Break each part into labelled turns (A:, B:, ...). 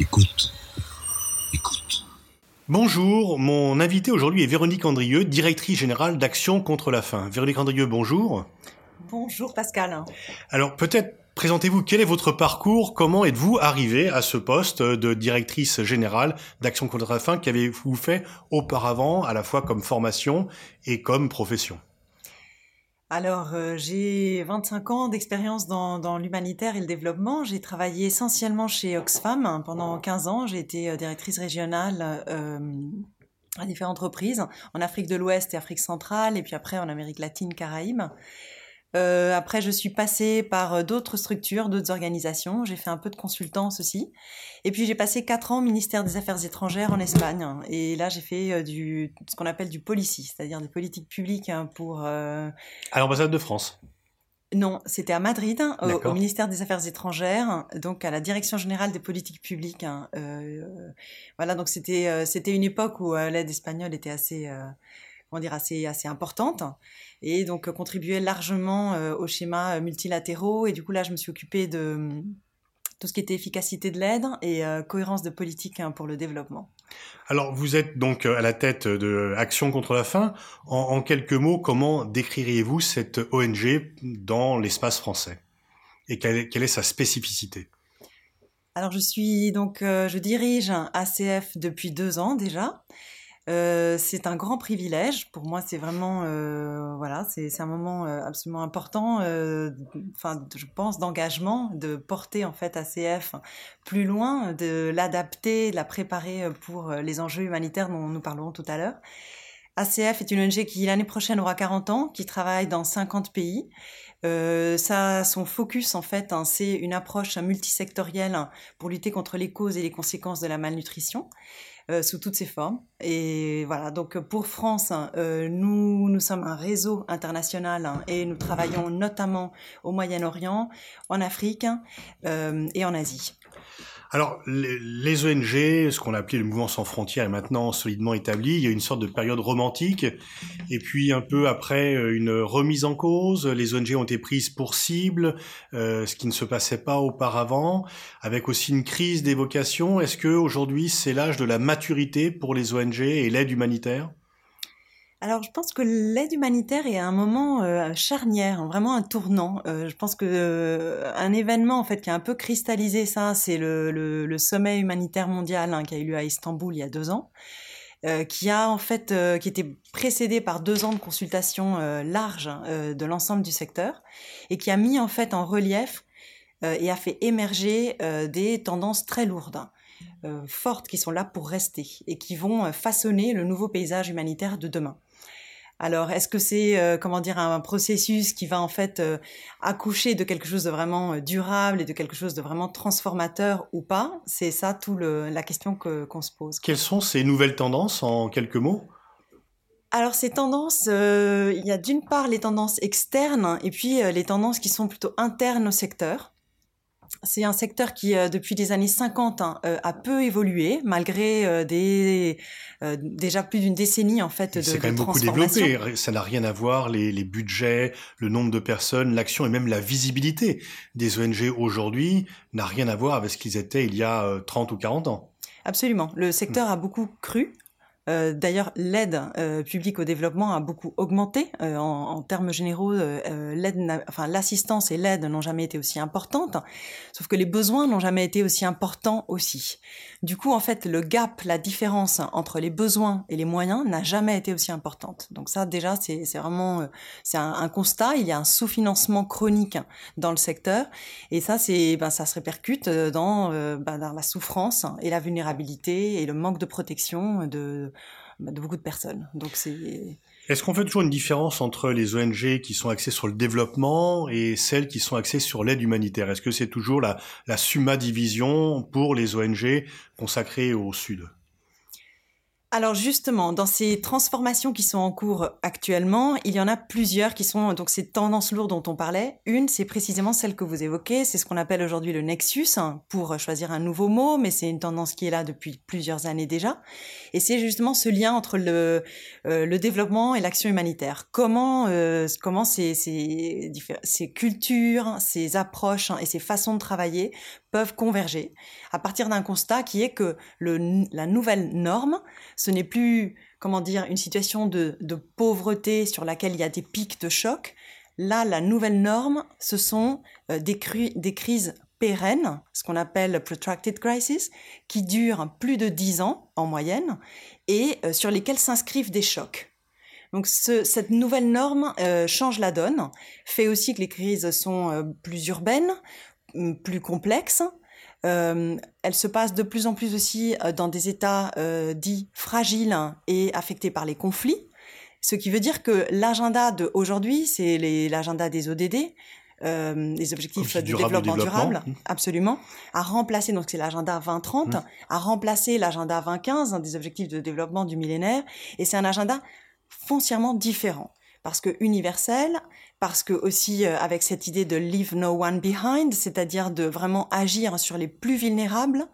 A: Écoute. Écoute.
B: Bonjour, mon invité aujourd'hui est Véronique Andrieux, directrice générale d'Action contre la faim. Véronique Andrieux, bonjour.
C: Bonjour Pascal.
B: Alors peut-être présentez-vous, quel est votre parcours Comment êtes-vous arrivé à ce poste de directrice générale d'Action contre la faim qu'avez-vous fait auparavant, à la fois comme formation et comme profession?
C: Alors, euh, j'ai 25 ans d'expérience dans, l'humanitaire et le développement. J'ai travaillé essentiellement chez Oxfam pendant 15 ans. J'ai été euh, directrice régionale euh, à différentes reprises, en Afrique de l'Ouest et Afrique centrale, et puis après en Amérique latine, Caraïbes. Euh, après, je suis passée par euh, d'autres structures, d'autres organisations. J'ai fait un peu de consultance aussi. Et puis, j'ai passé quatre ans au ministère des Affaires étrangères en Espagne. Et là, j'ai fait euh, du, ce qu'on appelle du policy, c'est-à-dire des politiques publiques hein, pour... À
B: l'ambassade de France
C: non, c'était à Madrid, hein, au, ministère des Affaires étrangères, donc à la Direction générale des politiques publiques. Hein, voilà, donc c'était c'était une époque où l'aide espagnole était assez comment dire, assez, assez importante et donc euh, contribuait largement euh, au schéma euh, multilatéraux. Et du coup, là, je me suis occupée de hum, tout ce qui était efficacité de l'aide et cohérence de politique hein, pour le développement.
B: Alors, vous êtes donc à la tête de Action contre la faim. En, quelques mots, comment décririez-vous cette ONG dans l'espace français? Et quelle est, sa spécificité?
C: Alors, je suis donc, je dirige un ACF depuis deux ans déjà. Euh, c'est un grand privilège. Pour moi, c'est vraiment, euh, voilà, c'est un moment euh, absolument important. Enfin, je pense d'engagement, de porter en fait ACF plus loin, de l'adapter, de la préparer pour les enjeux humanitaires dont nous parlerons tout à l'heure. ACF est une ONG qui l'année prochaine aura 40 ans, qui travaille dans 50 pays. ça, son focus en fait, hein, c'est une approche multisectorielle pour lutter contre les causes et les conséquences de la malnutrition. Euh, sous toutes ses formes. Et voilà, donc pour France, euh, nous, nous sommes un réseau international hein, et nous travaillons notamment au Moyen-Orient, en Afrique euh, et en Asie.
B: Alors, les ONG, ce qu'on a appelé le mouvement sans frontières, est maintenant solidement établi. Il y a une sorte de période romantique. Et puis, un peu après, euh, une remise en cause. Les ONG ont été prises pour cible, euh, ce qui ne se passait pas auparavant, avec aussi une crise des vocations. Est-ce que aujourd'hui, c'est l'âge de la maturité pour les ONG et l'aide humanitaire?
C: Alors, je pense que l'aide humanitaire est un moment euh, charnière, vraiment un tournant. Euh, je pense que euh, un événement en fait qui a un peu cristallisé ça, c'est le, sommet humanitaire mondial hein, qui a eu lieu à Istanbul il y a deux ans, qui a en fait qui était précédé par deux ans de consultations larges de l'ensemble du secteur et qui a mis en fait en relief et a fait émerger des tendances très lourdes. Fortes qui sont là pour rester et qui vont façonner le nouveau paysage humanitaire de demain. Alors, est-ce que c'est euh, comment dire un processus qui va en fait euh, accoucher de quelque chose de vraiment euh, durable et de quelque chose de vraiment transformateur ou pas? C'est ça tout la question qu'on se pose.
B: Quelles sont ces nouvelles tendances en quelques mots?
C: Alors ces tendances, il y a d'une part les tendances externes et puis les tendances qui sont plutôt internes au secteur. C'est un secteur qui, euh, depuis les années 50, hein, euh, a peu évolué, malgré euh, des, déjà plus d'une décennie en fait de
B: C'est quand même beaucoup développé. Ça n'a rien à voir les, les budgets, le nombre de personnes, l'action et même la visibilité des ONG aujourd'hui n'a rien à voir avec ce qu'ils étaient il y a 30 ou 40 ans.
C: Absolument. Le secteur a beaucoup cru. Euh, d'ailleurs, l'aide euh, publique au développement a beaucoup augmenté. Euh, en, termes généraux, l'aide, enfin l'assistance et l'aide n'ont jamais été aussi importantes, sauf que les besoins n'ont jamais été aussi importants aussi. Du coup, en fait, le gap, la différence entre les besoins et les moyens n'a jamais été aussi importante. Donc ça, déjà, c'est vraiment c'est un, constat. Il y a un sous-financement chronique dans le secteur, et ça, c'est ben, ça se répercute dans, ben, dans la souffrance et la vulnérabilité et le manque de protection de de beaucoup de personnes. Donc.
B: Est-ce qu'on fait toujours une différence entre les ONG qui sont axées sur le développement et celles qui sont axées sur l'aide humanitaire? Est-ce que c'est toujours la, la summa division pour les ONG consacrées au Sud?
C: Alors justement, dans ces transformations qui sont en cours actuellement, il y en a plusieurs qui sont donc ces tendances lourdes dont on parlait. Une, c'est précisément celle que vous évoquez, c'est ce qu'on appelle aujourd'hui le nexus, hein, pour choisir un nouveau mot, mais c'est une tendance qui est là depuis plusieurs années déjà. Et c'est justement ce lien entre le, euh, le développement et l'action humanitaire. Comment, euh, comment ces, ces, ces cultures, ces approches hein, et ces façons de travailler peuvent converger à partir d'un constat qui est que la nouvelle norme, ce n'est plus, comment dire, une situation de, pauvreté sur laquelle il y a des pics de choc. Là, la nouvelle norme, ce sont euh, des, crises pérennes, ce qu'on appelle protracted crisis, qui durent plus de 10 ans en moyenne et euh, sur lesquelles s'inscrivent des chocs. Donc ce, cette nouvelle norme euh, change la donne, fait aussi que les crises sont plus urbaines, plus complexes. Euh, elles se passent de plus en plus aussi euh, dans des États euh, dits fragiles et affectés par les conflits. Ce qui veut dire que l'agenda d'aujourd'hui, c'est l'agenda des ODD, euh, les objectifs de développement, développement, durable, mmh. absolument, a remplacé, donc c'est l'agenda 2030, mmh. a remplacé l'agenda 2015, hein, des objectifs de développement du millénaire, et c'est un agenda foncièrement différent parce que universel, parce que aussi euh, avec cette idée de leave no one behind, c'est-à-dire de vraiment agir sur les plus vulnérables.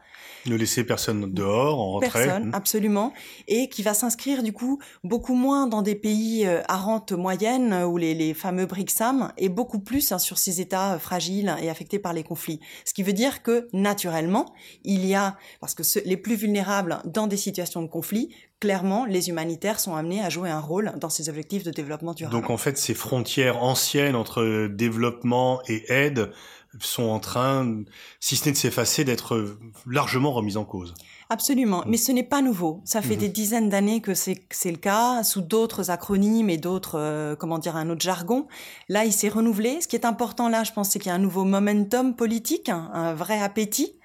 B: Ne laisser personne dehors, en retrait.
C: Personne, absolument. Et qui va s'inscrire du coup beaucoup moins dans des pays euh, à rente moyenne euh, ou les, les fameux BRICSAM et beaucoup plus hein, sur ces États fragiles et affectés par les conflits. Ce qui veut dire que naturellement, il y a, parce que ce, les plus vulnérables dans des situations de conflit clairement, les humanitaires sont amenés à jouer un rôle dans ces objectifs de développement durable.
B: Donc en fait, ces frontières anciennes entre développement et aide sont en train, si ce n'est de s'effacer, d'être largement remises en cause.
C: Absolument, mais ce n'est pas nouveau. Ça fait mmh. des dizaines d'années que c'est le cas, sous d'autres acronymes et d'autres, euh, comment dire, un autre jargon. Là, il s'est renouvelé. Ce qui est important là, je pense, c'est qu'il y a un nouveau momentum politique, un, un vrai appétit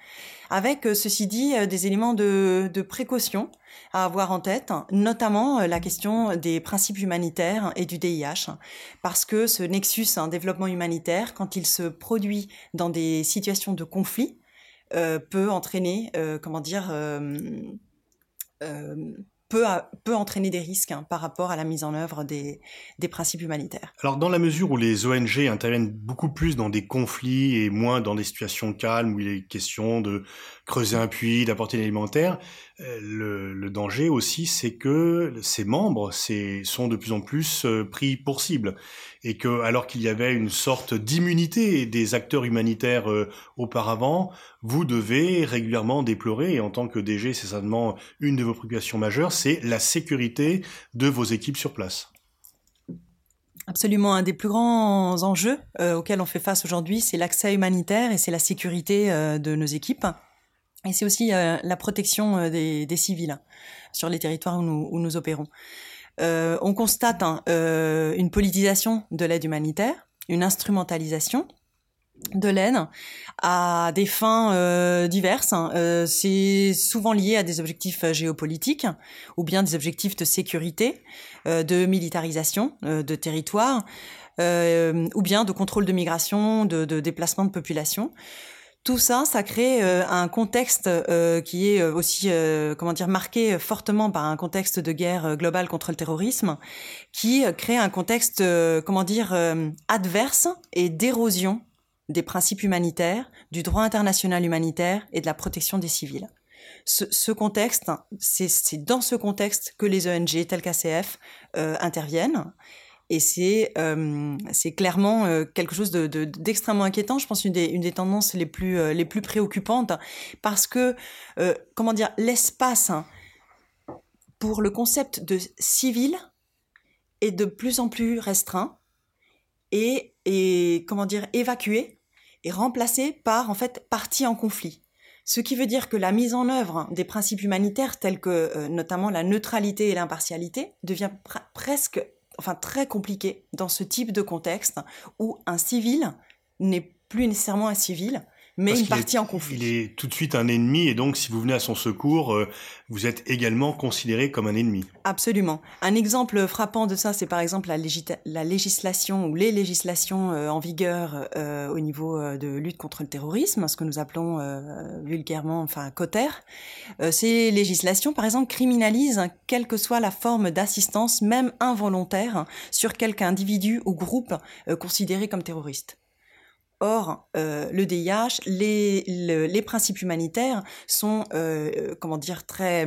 C: avec, euh, ceci dit, euh, des éléments de, précaution à avoir en tête, notamment euh, la question des principes humanitaires et du DIH, parce que ce nexus, un développement humanitaire, quand il se produit dans des situations de conflit, peut entraîner, comment dire, peut, peut entraîner des risques hein, par rapport à la mise en œuvre des, principes humanitaires.
B: Alors dans la mesure où les ONG interviennent beaucoup plus dans des conflits et moins dans des situations calmes où il est question de creuser un puits, d'apporter l'alimentaire, euh, le, le, danger aussi, c'est que ces membres sont de plus en plus euh, pris pour cible et que, alors qu'il y avait une sorte d'immunité des acteurs humanitaires euh, auparavant, vous devez régulièrement déplorer, et en tant que DG, c'est certainement une de vos préoccupations majeures, c'est la sécurité de vos équipes sur place.
C: Absolument, un des plus grands enjeux euh, auxquels on fait face aujourd'hui, c'est l'accès humanitaire et c'est la sécurité euh, de nos équipes. Et c'est aussi euh, la protection euh, des, des, civils sur les territoires où nous, où nous opérons. Euh, on constate hein, euh, une politisation de l'aide humanitaire, une instrumentalisation de l'aide à des fins euh, diverses. Hein. c'est souvent lié à des objectifs géopolitiques ou bien des objectifs de sécurité, de militarisation de territoire, ou bien de contrôle de migration, de, de déplacement de population. Tout ça, ça crée euh, un contexte euh, qui est euh, aussi, euh, comment dire, marqué fortement par un contexte de guerre globale contre le terrorisme, qui crée un contexte, comment dire, adverse et d'érosion des principes humanitaires, du droit international humanitaire et de la protection des civils. Ce, ce contexte, c'est dans ce contexte que les ONG telles qu'ACF interviennent et c'est euh, c'est clairement euh, quelque chose de, d'extrêmement inquiétant. Je pense une des une des tendances les plus euh, les plus préoccupantes parce que comment dire l'espace hein, pour le concept de civil est de plus en plus restreint et et comment dire évacué et remplacé par en fait partie en conflit. Ce qui veut dire que la mise en œuvre des principes humanitaires tels que notamment la neutralité et l'impartialité devient pr presque enfin très compliqué dans ce type de contexte où un civil n'est plus nécessairement un civil, mais Parce une partie
B: est,
C: en conflit.
B: Il est tout de suite un ennemi et donc si vous venez à son secours, euh, vous êtes également considéré comme un ennemi.
C: Absolument. Un exemple frappant de ça, c'est par exemple la, la, législation ou les législations euh, en vigueur euh, au niveau euh, de lutte contre le terrorisme, ce que nous appelons euh, vulgairement, enfin COTER. Euh, ces législations, par exemple, criminalisent quelle que soit la forme d'assistance, même involontaire, sur quelque individu ou groupe considéré comme terroriste. Or, euh, le DIH, les, le, les principes humanitaires sont, euh, comment dire, très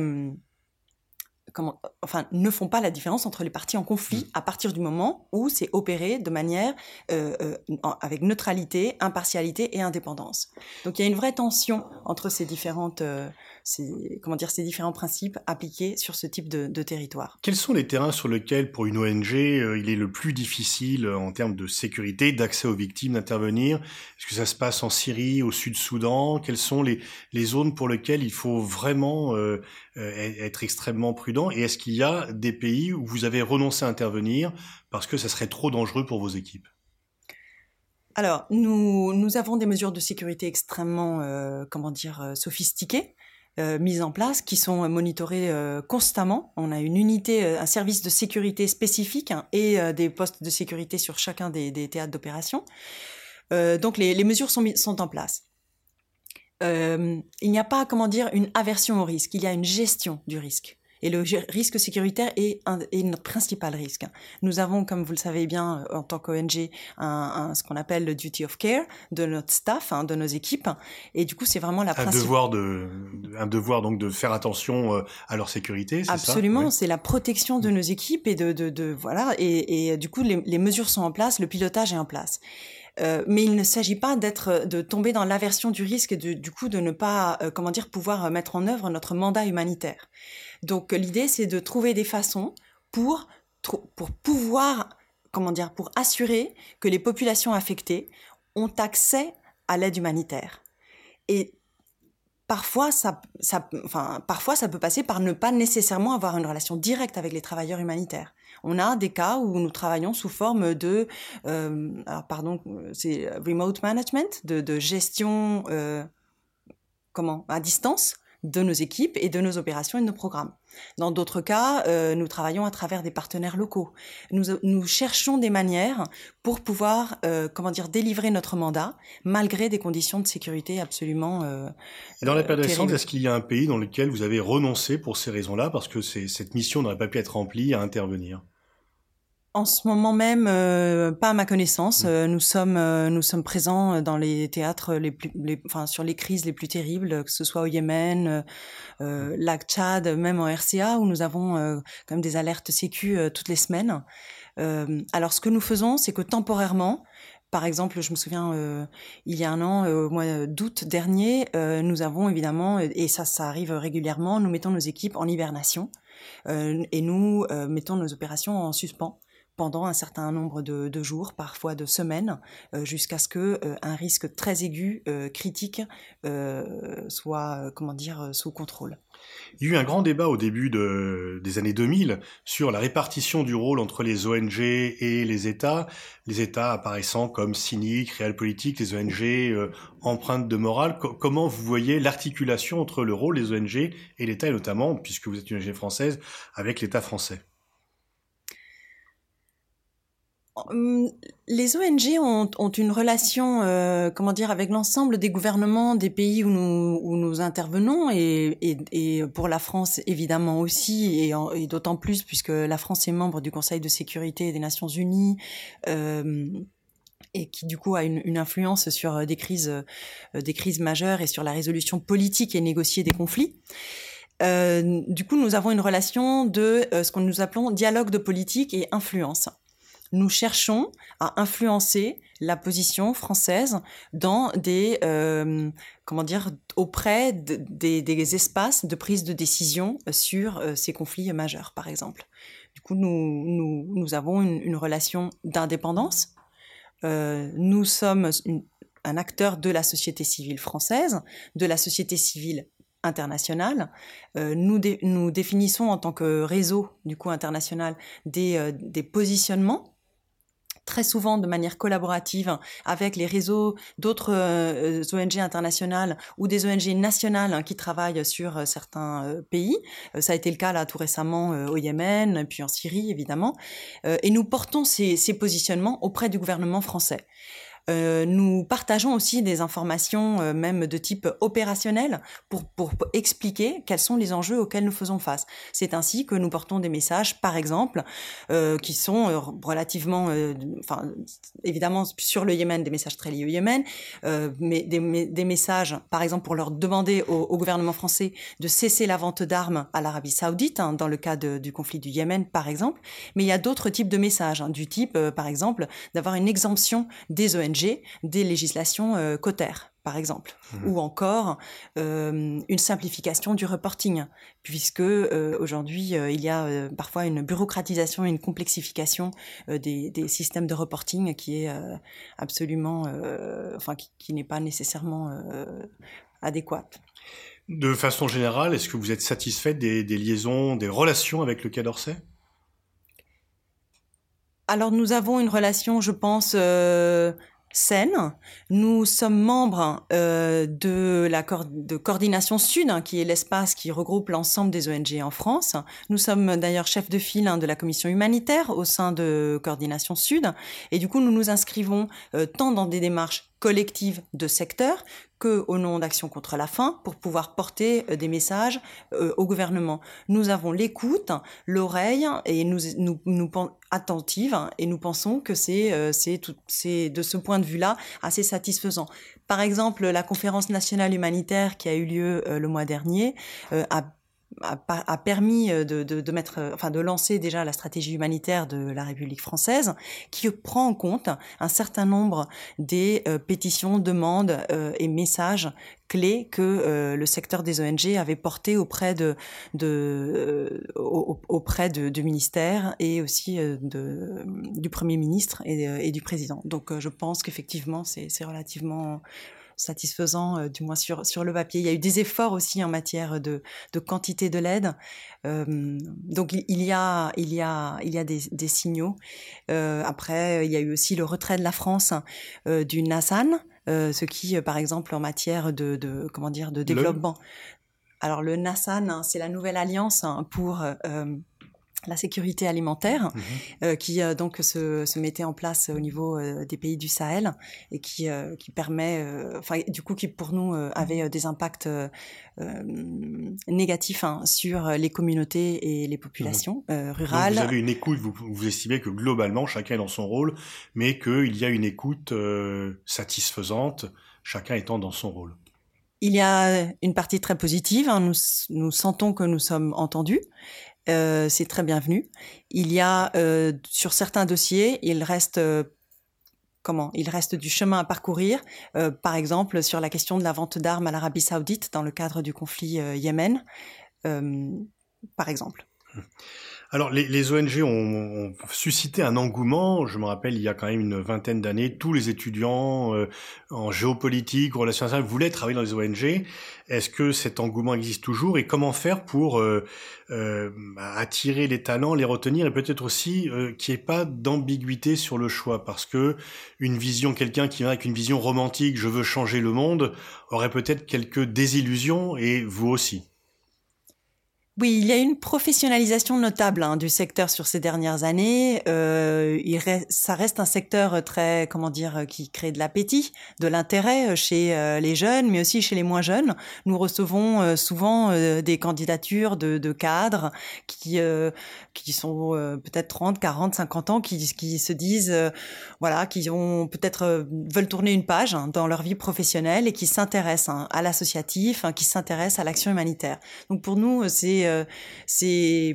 C: comment, enfin, ne font pas la différence entre les parties en conflit
B: Mm.
C: à partir du moment où c'est opéré de manière euh, euh, avec neutralité, impartialité et indépendance. Donc il y a une vraie tension entre ces différentes, euh, ces, comment dire, ces différents principes appliqués sur ce type de, de territoire.
B: Quels sont les terrains sur lesquels, pour une ONG, euh, il est le plus difficile euh, en termes de sécurité, d'accès aux victimes, d'intervenir? Est-ce que ça se passe en Syrie, au Sud-Soudan? Quelles sont les, les zones pour lesquelles il faut vraiment euh, euh, être extrêmement prudent? Et est-ce qu'il y a des pays où vous avez renoncé à intervenir parce que ça serait trop dangereux pour vos équipes?
C: Alors, nous, nous avons des mesures de sécurité extrêmement, euh, comment dire, sophistiquées, euh, mises en place, qui sont monitorées euh, constamment. On a une unité, euh, un service de sécurité spécifique hein, et des postes de sécurité sur chacun des, des théâtres d'opération. Donc, les, les mesures sont, sont en place. Il n'y a pas, comment dire, une aversion au risque. Il y a une gestion du risque. Et le risque sécuritaire est, un, est notre principal risque. Nous avons, comme vous le savez bien, euh, en tant qu'ONG, un, un- ce qu'on appelle le duty of care de notre staff, hein, de nos équipes. Et du coup, c'est vraiment la
B: un
C: principale.
B: devoir, de, un devoir donc de faire attention euh, à leur sécurité, c'est ça?
C: Absolument,
B: Oui.
C: c'est la protection de nos équipes et de, de, de voilà et, et du coup les, les mesures sont en place, le pilotage est en place. Euh, mais il ne s'agit pas d'être de tomber dans l'aversion du risque et du coup de ne pas euh, comment dire pouvoir euh, mettre en œuvre notre mandat humanitaire. Donc euh, l'idée c'est de trouver des façons pour pouvoir comment dire pour assurer que les populations affectées ont accès à l'aide humanitaire. Et parfois ça, enfin, parfois ça peut passer par ne pas nécessairement avoir une relation directe avec les travailleurs humanitaires. On a des cas où nous travaillons sous forme de, euh, alors pardon, c'est remote management, de, de gestion, euh, comment, à distance de nos équipes et de nos opérations et de nos programmes. Dans d'autres cas, euh, nous travaillons à travers des partenaires locaux. Nous, nous cherchons des manières pour pouvoir, euh, comment dire, délivrer notre mandat malgré des conditions de sécurité absolument. Euh,
B: Et dans la période récente,
C: terribles.
B: est-ce qu'il y a un pays dans lequel vous avez renoncé pour ces raisons-là, parce que c'est- cette mission n'aurait pas pu être remplie à intervenir
C: En ce moment même, euh, pas à ma connaissance.
B: Mm.
C: Euh, nous sommes euh, nous sommes présents dans les théâtres les plus, les, enfin sur les crises les plus terribles, que ce soit au Yémen, euh, euh, lac Tchad, même en RCA où nous avons euh, quand même des alertes sécu euh, toutes les semaines. Euh, alors ce que nous faisons, c'est que temporairement, par exemple, je me souviens, euh, il y a un an, euh, au mois d'août dernier, euh, nous avons évidemment, et ça, ça arrive régulièrement, nous mettons nos équipes en hibernation euh, et nous euh, mettons nos opérations en suspens pendant un certain nombre de, jours, parfois de semaines, euh, jusqu'à ce que euh, un risque très aigu, euh, critique, soit, comment dire, sous contrôle.
B: Il y a eu un grand débat au début de- des années 2000 sur la répartition du rôle entre les ONG et les États, les États apparaissant comme cyniques, réels-politiques, les ONG empreintes de morale. Co- comment vous voyez l'articulation entre le rôle des ONG et l'État, et notamment, puisque vous êtes une ONG française, avec l'État français?
C: Les ONG ont, ont une relation, euh, comment dire, avec l'ensemble des gouvernements des pays où nous, où nous intervenons et, et, et pour la France évidemment aussi et, et d'autant plus puisque la France est membre du Conseil de sécurité des Nations Unies. euh, et qui du coup a une, une influence sur des crises, euh, des crises majeures et sur la résolution politique et négociée des conflits. Euh, du coup, nous avons une relation de euh, ce que nous appelons dialogue de politique et influence nous cherchons à influencer la position française dans des euh, comment dire auprès de- des, des espaces de prise de décision sur euh, ces conflits majeurs par exemple. Du coup nous nous, avons une, relation d'indépendance. Euh, nous sommes un acteur de la société civile française de la société civile internationale. Nous, nous définissons en tant que réseau du coup international des, des positionnements très souvent de manière collaborative avec les réseaux d'autres euh, ONG internationales ou des ONG nationales hein, qui travaillent sur euh, certains euh, pays. Ça a été le cas là tout récemment au Yémen, puis en Syrie évidemment. Et nous portons ces, ces positionnements auprès du gouvernement français. Euh, nous partageons aussi des informations euh, même de type opérationnel pour, pour, expliquer quels sont les enjeux auxquels nous faisons face. C'est ainsi que nous portons des messages, par exemple, euh, qui sont euh, relativement, euh, enfin, évidemment sur le Yémen, des messages très liés au Yémen, mais des, des, messages, par exemple, pour leur demander au, au gouvernement français de cesser la vente d'armes à l'Arabie saoudite, hein, dans le cas de, du conflit du Yémen, par exemple. Mais il y a d'autres types de messages, hein, du type, par exemple, d'avoir une exemption des ONG des législations euh, cotères par exemple, mmh. ou encore euh, une simplification du reporting, puisque euh, aujourd'hui il y a parfois une bureaucratisation et une complexification des, systèmes de reporting qui est absolument, enfin qui, n'est pas nécessairement adéquate.
B: De façon générale, est-ce que vous êtes satisfait des, des liaisons, des relations avec le Quai d'Orsay?
C: Alors nous avons une relation, je pense, euh, Nous sommes membres euh, de la de coordination Sud, hein, qui est l'espace qui regroupe l'ensemble des ONG en France. Nous sommes d'ailleurs chef de file hein, de la commission humanitaire au sein de coordination Sud, et du coup nous nous inscrivons euh, tant dans des démarches collectives de secteur que au nom d'Action contre la faim pour pouvoir porter euh, des messages euh, au gouvernement. Nous avons l'écoute, l'oreille et nous nous, nous attentive et nous pensons que c'est euh, c'est de ce point de vue-là assez satisfaisant. Par exemple, la conférence nationale humanitaire qui a eu lieu le mois dernier a a, permis euh, de, de, mettre, euh, enfin de lancer déjà la stratégie humanitaire de la République française, qui prend en compte un certain nombre des euh, pétitions, demandes et messages clés que le secteur des ONG avait portés auprès de, auprès du ministère et aussi de, du premier ministre et, et du président. Donc je pense qu'effectivement c'est relativement satisfaisant, euh, du moins sur, sur le papier. Il y a eu des efforts aussi en matière de, de quantité de l'aide. Euh, donc il y a, il y a, il y a des, des signaux. Euh, après, il y a eu aussi le retrait de la France du Nassan. ce qui, par exemple, en matière de, de comment dire, de développement. Alors le Nassan, hein, c'est la nouvelle alliance hein, pour la sécurité alimentaire, mmh euh, qui euh, donc se, se, mettait en place au niveau euh, des pays du Sahel et qui, qui permet, enfin du coup qui pour nous avait des impacts négatifs hein, sur les communautés et les populations mmh rurales.
B: vous avez une écoute, vous, vous, estimez que globalement chacun est dans son rôle, mais qu'il y a une écoute satisfaisante, chacun étant dans son rôle.
C: Il y a une partie très positive, hein, nous, nous sentons que nous sommes entendus, euh, c'est très bienvenu. Il y a euh, sur certains dossiers, il reste euh, comment Il reste du chemin à parcourir. par exemple, sur la question de la vente d'armes à l'Arabie Saoudite dans le cadre du conflit Yémen, par exemple.
B: Alors, les, ONG ont, suscité un engouement. Je me rappelle, il y a quand même une vingtaine d'années, tous les étudiants euh, en géopolitique, relations internationales voulaient travailler dans les ONG. Est-ce que cet engouement existe toujours? Et comment faire pour euh, euh, attirer les talents, les retenir et peut-être aussi qu'il n'y ait pas d'ambiguïté sur le choix? Parce que une vision, quelqu'un qui vient avec une vision romantique, je veux changer le monde, aurait peut-être quelques désillusions et vous aussi.
C: Oui, il y a une professionnalisation notable hein, du secteur sur ces dernières années. Euh, ça reste un secteur très, comment dire, qui crée de l'appétit, de l'intérêt euh, chez euh, les jeunes, mais aussi chez les moins jeunes. Nous recevons euh, souvent des candidatures de, cadres qui qui sont peut-être 30, 40, 50 ans, qui, qui se disent, voilà, qui ont peut-être veulent tourner une page hein, dans leur vie professionnelle et qui s'intéressent hein, à l'associatif, qui s'intéressent à l'action humanitaire. Donc pour nous, c'est euh, c'est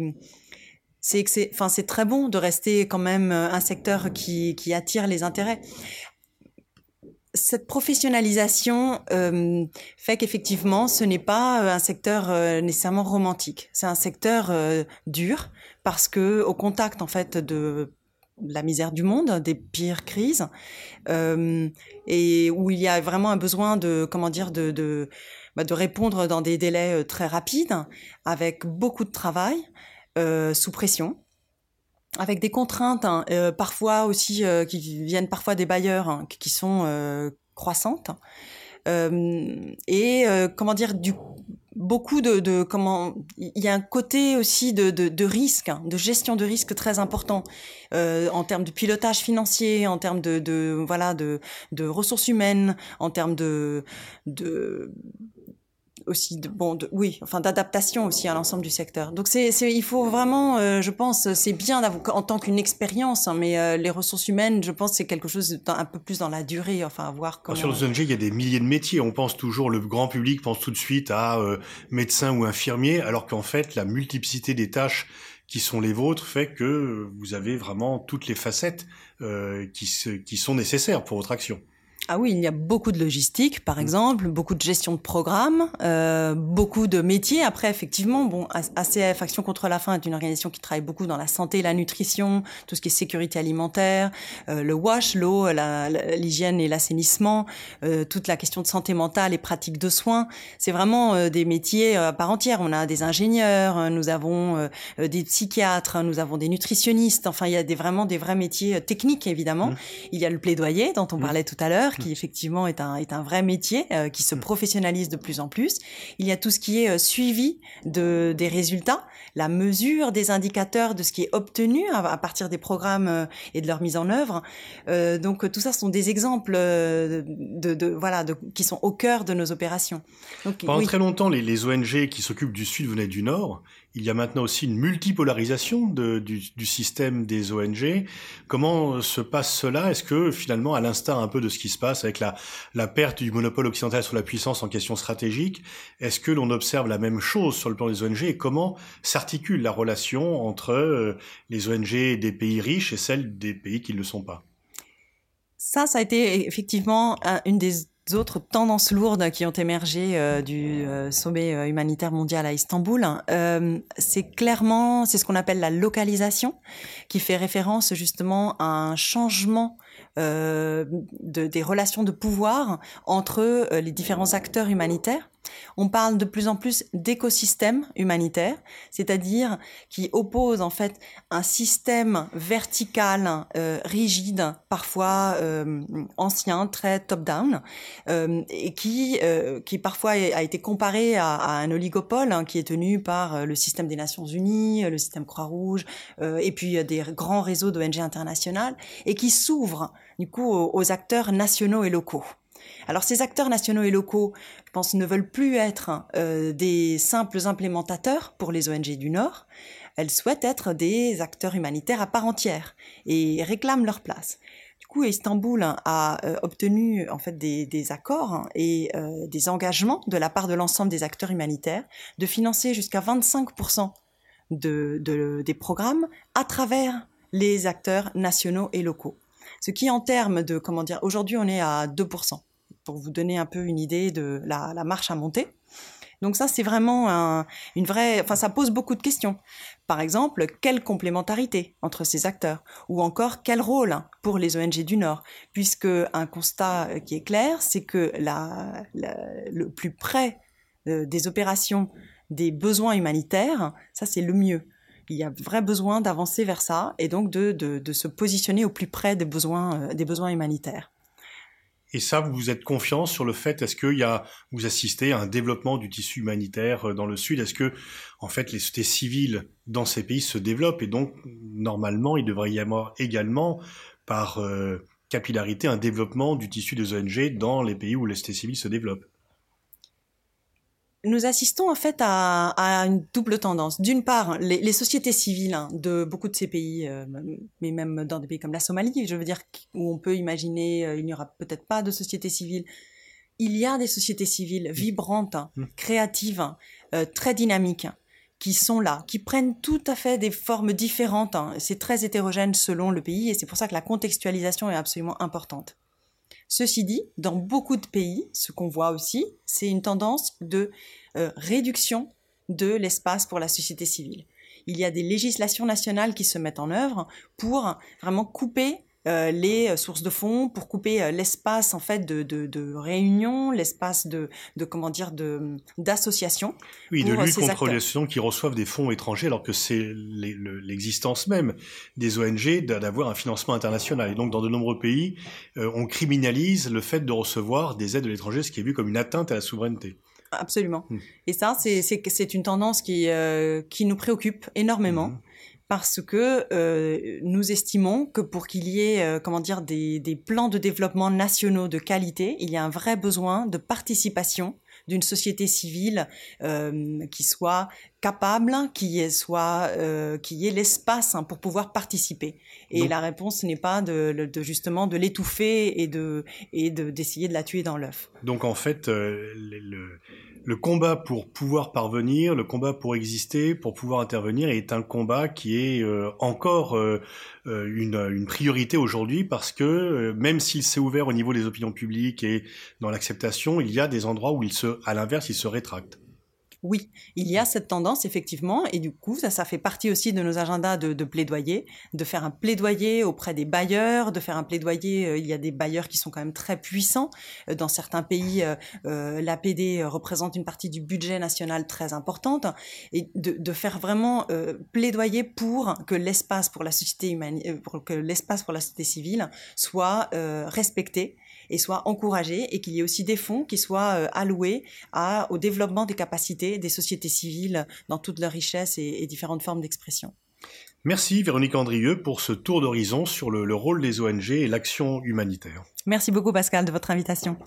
C: c'est enfin c'est très bon de rester quand même euh, un secteur qui, qui attire les intérêts cette professionnalisation euh, fait qu'effectivement, ce n'est pas un secteur nécessairement romantique. C'est un secteur dur parce que au contact en fait de la misère du monde, des pires crises, et où il y a vraiment un besoin de comment dire de, de bah, de répondre dans des délais euh, très rapides, avec beaucoup de travail, euh, sous pression, avec des contraintes, hein, euh, parfois aussi qui viennent parfois des bailleurs, hein, qui sont croissantes, et comment dire beaucoup de, comment il y a un côté aussi de, de, risque, hein, de gestion de risque très important en termes de pilotage financier, en termes de, voilà de, de ressources humaines, en termes de aussi de bon oui enfin d'adaptation aussi à l'ensemble du secteur. Donc c'est il faut vraiment euh, je pense c'est bien en tant qu'une expérience hein, mais euh, les ressources humaines je pense c'est quelque chose un peu plus dans la durée enfin voir
B: sur les ONG il y a des milliers de métiers. On pense toujours le grand public pense tout de suite à euh, médecin ou infirmier alors qu'en fait la multiplicité des tâches qui sont les vôtres fait que vous avez vraiment toutes les facettes qui sont nécessaires pour votre action
C: ah oui, il y a beaucoup de logistique, par mm. exemple, beaucoup de gestion de programme, euh, beaucoup de métiers. Après, effectivement, bon, ACF, Action contre la faim, est une organisation qui travaille beaucoup dans la santé, la nutrition, tout ce qui est sécurité alimentaire, euh, le wash, l'eau, l'hygiène et l'assainissement, euh, toute la question de santé mentale et pratique de soins. C'est vraiment euh, des métiers à part entière. On a des ingénieurs, nous avons des psychiatres, nous avons des nutritionnistes. Enfin, il y a des, vraiment des vrais métiers techniques, évidemment. Mm. Il y a le plaidoyer dont on mm. parlait tout à l'heure qui effectivement est un, est un vrai métier, euh, qui se mm. professionnalise de plus en plus. Il y a tout ce qui est euh, suivi de, des résultats, la mesure des indicateurs de ce qui est obtenu à, partir des programmes euh, et de leur mise en œuvre. donc tout ça sont des exemples de, de, voilà de, qui sont au cœur de nos opérations.
B: Donc, Pendant très longtemps, les, les ONG qui s'occupent du Sud venaient du Nord il y a maintenant aussi une multipolarisation du, système des ONG. Comment se passe cela? Est-ce que finalement, à l'instar un peu de ce qui se passe avec la, la perte du monopole occidental sur la puissance en question stratégique, est-ce que l'on observe la même chose sur le plan des ONG et comment s'articule la relation entre euh, les ONG des pays riches et celles des pays qui ne le sont pas?
C: Ça, ça a été effectivement une des autres tendances lourdes qui ont émergé euh, du euh, sommet euh, humanitaire mondial à Istanbul, c'est clairement, c'est ce qu'on appelle la localisation, qui fait référence justement à un changement de, des relations de pouvoir entre les différents acteurs humanitaires on parle de plus en plus d'écosystèmes humanitaires, c'est-à-dire qui opposent en fait un système vertical, euh, rigide, parfois euh, ancien, très top-down, euh, et qui, qui parfois a été comparé à, un oligopole hein, qui est tenu par le système des Nations Unies, le système Croix-Rouge, et puis des grands réseaux d'ONG internationales, et qui s'ouvre du coup aux acteurs nationaux et locaux. Alors ces acteurs nationaux et locaux, je pense, ne veulent plus être euh, des simples implémentateurs pour les ONG du Nord. Elles souhaitent être des acteurs humanitaires à part entière et réclament leur place. Du coup, Istanbul a euh, obtenu en fait des, accords et euh, des engagements de la part de l'ensemble des acteurs humanitaires de financer jusqu'à 25% de, des programmes à travers les acteurs nationaux et locaux. Ce qui, en termes de, comment dire, aujourd'hui on est à 2% pour vous donner un peu une idée de la, marche à monter. Donc ça, c'est vraiment une vraie... Enfin, ça pose beaucoup de questions. Par exemple, quelle complémentarité entre ces acteurs? Ou encore, quel rôle pour les ONG du Nord? Puisque un constat qui est clair, c'est que la, le plus près euh, des opérations des besoins humanitaires, ça c'est le mieux. Il y a vrai besoin d'avancer vers ça et donc de, de, de, se positionner au plus près des besoins, euh, des besoins humanitaires.
B: Et ça, vous êtes confiant sur le fait, est-ce que y a, vous assistez à un développement du tissu humanitaire euh, dans le Sud? Est-ce que, en fait, les sociétés civiles dans ces pays se développent et donc, normalement, il devrait y avoir également, par euh, capillarité, un développement du tissu des ONG dans les pays où les sociétés civiles se développent?
C: Nous assistons en fait à, une double tendance. D'une part, les, sociétés civiles hein, de beaucoup de ces pays, euh, mais même dans des pays comme la Somalie, je veux dire, où on peut imaginer euh, il n'y aura peut-être pas de société civile, il y a des sociétés civiles mmh. vibrantes, mmh. créatives, euh, très dynamiques, qui sont là, qui prennent tout à fait des formes différentes. Hein. C'est très hétérogène selon le pays et c'est pour ça que la contextualisation est absolument importante. Ceci dit, dans beaucoup de pays, ce qu'on voit aussi, c'est une tendance de euh, réduction de l'espace pour la société civile. Il y a des législations nationales qui se mettent en œuvre pour vraiment couper euh, les euh, sources de fonds pour couper euh, l'espace en fait de, de, de réunion, l'espace de, de comment dire de d'association.
B: Oui, de lutte contre les associations qui reçoivent des fonds étrangers alors que c'est l'existence même des ONG d'avoir un financement international. Et donc dans de nombreux pays, on criminalise le fait de recevoir des aides de l'étranger, ce qui est vu comme une atteinte à la souveraineté.
C: Absolument. Hmm. Et ça, c'est une tendance qui, euh, qui nous préoccupe énormément. Hmm. Parce que euh, nous estimons que pour qu'il y ait, euh, comment dire, des, plans de développement nationaux de qualité, il y a un vrai besoin de participation d'une société civile euh, qui soit capable, qui soit euh, qui ait l'espace hein, pour pouvoir participer. Et la réponse n'est pas de, de, justement de l'étouffer et de et d'essayer de, la tuer dans l'œuf.
B: Donc en fait, euh, le, le combat pour pouvoir parvenir, le combat pour exister, pour pouvoir intervenir est un combat qui est euh, encore euh, euh, une, une, priorité aujourd'hui parce que même s'il s'est ouvert au niveau des opinions publiques et dans l'acceptation, il y a des endroits où il se, à l'inverse, il se rétracte.
C: Oui, il y a cette tendance effectivement, et du coup, ça, ça fait partie aussi de nos agendas de, de plaidoyer, de faire un plaidoyer auprès des bailleurs, de faire un plaidoyer. Euh, il y a des bailleurs qui sont quand même très puissants. Euh, dans certains pays, euh, l'APD représente une partie du budget national très importante, et de, de faire vraiment plaidoyer pour que l'espace pour la société humaine, pour que l'espace pour la société civile soit respecté et soit encouragé et qu'il y ait aussi des fonds qui soient euh, alloués à, au développement des capacités des sociétés civiles dans toute leur richesse et, différentes formes d'expression.
B: Merci Véronique Andrieux pour ce tour d'horizon sur le, le rôle des ONG et l'action humanitaire.
C: Merci beaucoup Pascal de votre invitation.